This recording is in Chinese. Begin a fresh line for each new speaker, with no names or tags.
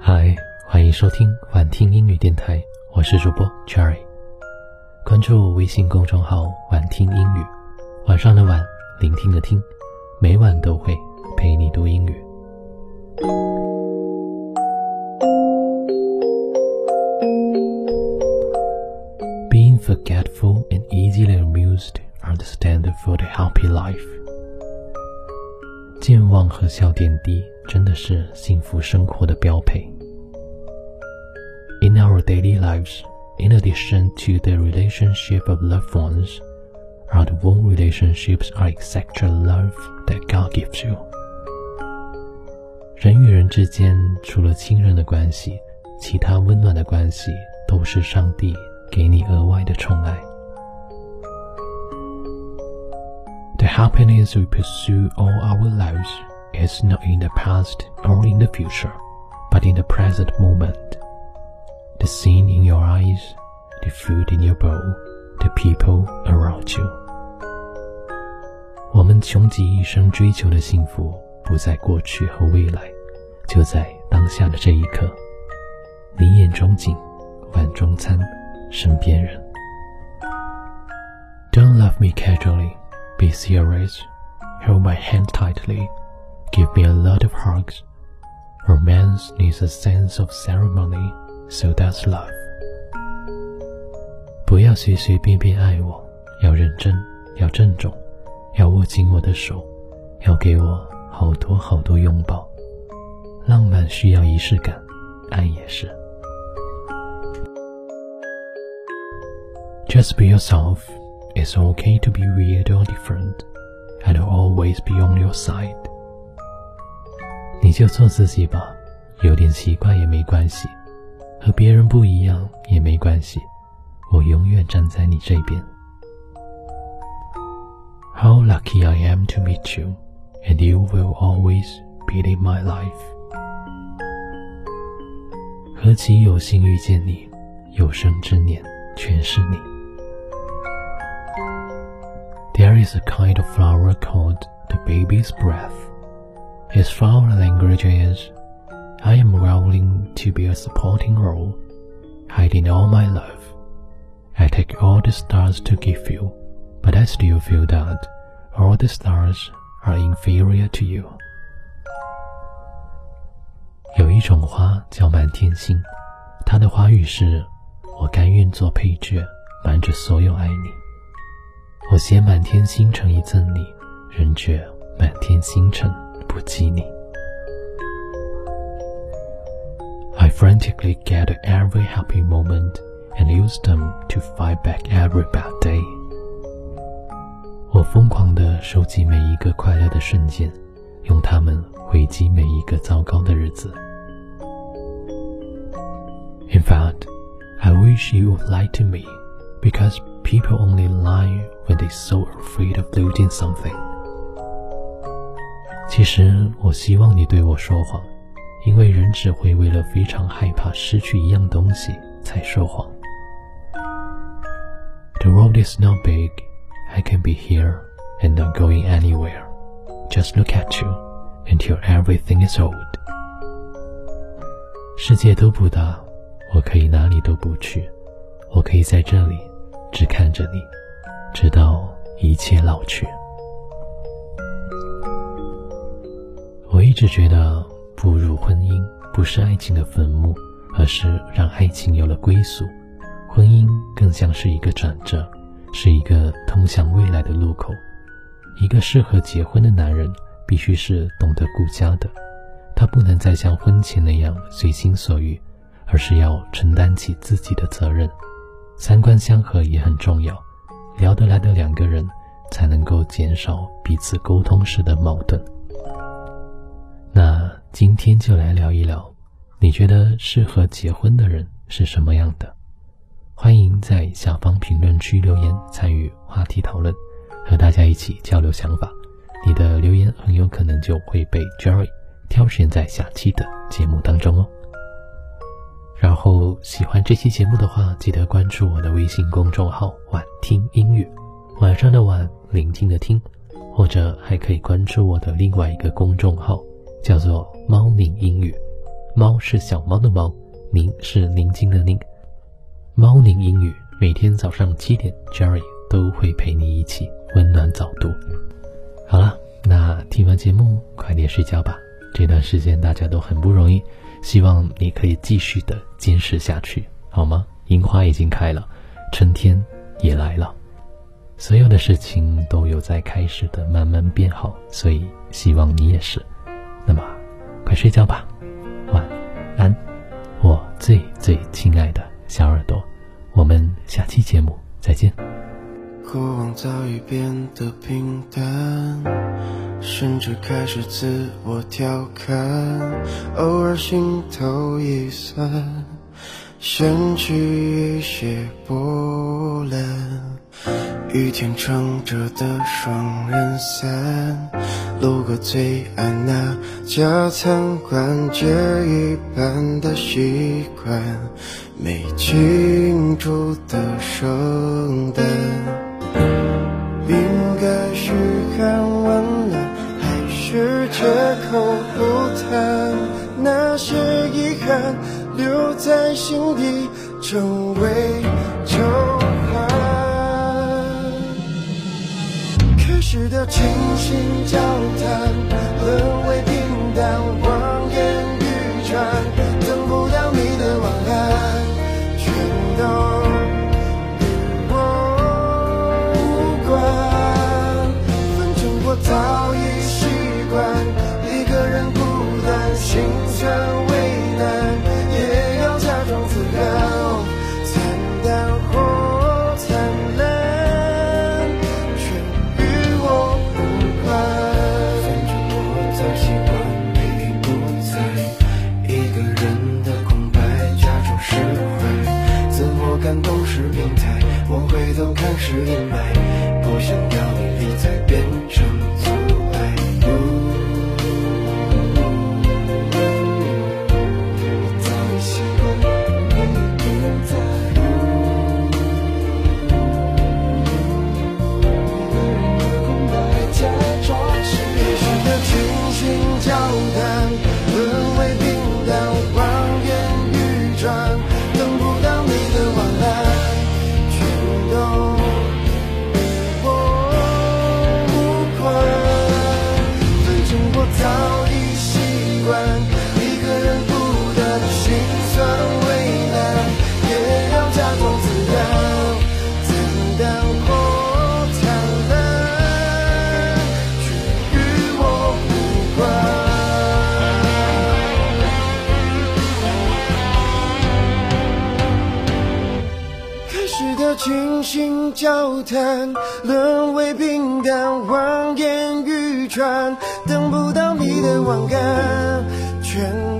嗨，欢迎收听晚听英语电台，我是主播 Cherry。关注微信公众号“晚听英语”，晚上的晚，聆听的听，每晚都会 健忘和小点滴真的是幸福生活的标配。In our daily lives, in addition to the relationship of loved ones, our own relationships are exactly love that God gives you. 人与人之间，除了亲人的关系，其他温暖的关系都是上帝给你额外的宠爱。The happiness we pursue all our lives is not in the past or in the future, but in the present moment. The scene in your eyes, the food in your bowl, the people around you. 我们穷极一生追求的幸福，不在过去和未来，就在当下的这一刻。你眼中景，碗中餐，身边人。Don't love me casually, be serious. Hold my hand tightly, give me a lot of hugs. Romance needs a sense of ceremony, so does love. 不要随随便便爱我，要认真，要郑重，要握紧我的手，要给我好多好多拥抱。浪漫需要仪式感，爱也是。Just be yourself. It's okay to be weird or different, and I'll always be on your side. 你就做自己吧，有点奇怪也没关系，和别人不一样也没关系，我永远站在你这边。How lucky I am to meet you, and you will always be in my life. 何其有幸遇见你，有生之年全是你。There is a kind of flower called the baby's breath. Its flower language is, I am willing to be a supporting role, hiding all my love. I take all the stars to give you, but I still feel that all the stars are inferior to you. 有一种花叫满天星，它的花语是：我甘愿做配角，瞒着所有爱你。我携满天星辰一赠你，仍觉满天星辰 不及你。I frantically gather every happy moment and use them to fight back every bad day。我疯狂地收集每一个快乐的瞬间，用它们回击每一个糟糕的日子。In fact, I wish you would lie to me, because people only lie when they're so afraid of losing something. 其实我希望你对我说谎，因为人只会为了非常害怕失去一样东西才说谎。The world is not big. I can be here and not going anywhere. Just look at you until everything is old. 世界都不大，我可以哪里都不去，我可以在这里只看着你，直到一切老去。一直觉得，步入婚姻不是爱情的坟墓，而是让爱情有了归宿。婚姻更像是一个转折，是一个通向未来的路口。一个适合结婚的男人，必须是懂得顾家的，他不能再像婚前那样随心所欲，而是要承担起自己的责任。三观相合也很重要，聊得来的两个人，才能够减少彼此沟通时的矛盾。今天就来聊一聊，你觉得适合结婚的人是什么样的？欢迎在下方评论区留言参与话题讨论，和大家一起交流想法。你的留言很有可能就会被 Jerry 挑选在下期的节目当中哦。然后喜欢这期节目的话，记得关注我的微信公众号“晚听音乐”，晚上的晚，聆听的听。或者还可以关注我的另外一个公众号，叫做“猫宁英语”。猫是小猫的猫，宁是宁静的宁。猫宁英语每天早上七点，Jerry 都会陪你一起温暖早读。好了，那听完节目快点睡觉吧。这段时间大家都很不容易，希望你可以继续的坚持下去，好吗？樱花已经开了，春天也来了。所有的事情都有在开始的慢慢变好，所以希望你也是。那么，快睡觉吧，晚安，我最最亲爱的小耳朵。我们下期节目再见。
过往早已变得平淡，甚至开始自我调侃，偶尔心头一酸，掀起一些波澜。雨天撑着的双人伞，路过最爱那家餐馆，这一半的习惯，没庆祝的圣诞，应该是看完了，还是借口不谈那些遗憾，留在心底成为旧患。时的倾心交谈，沦为平淡，望眼欲穿，等不到你的晚安，全都是阴霾，不想要你谈，沦为平淡，望眼欲穿，等不到你的晚安，全。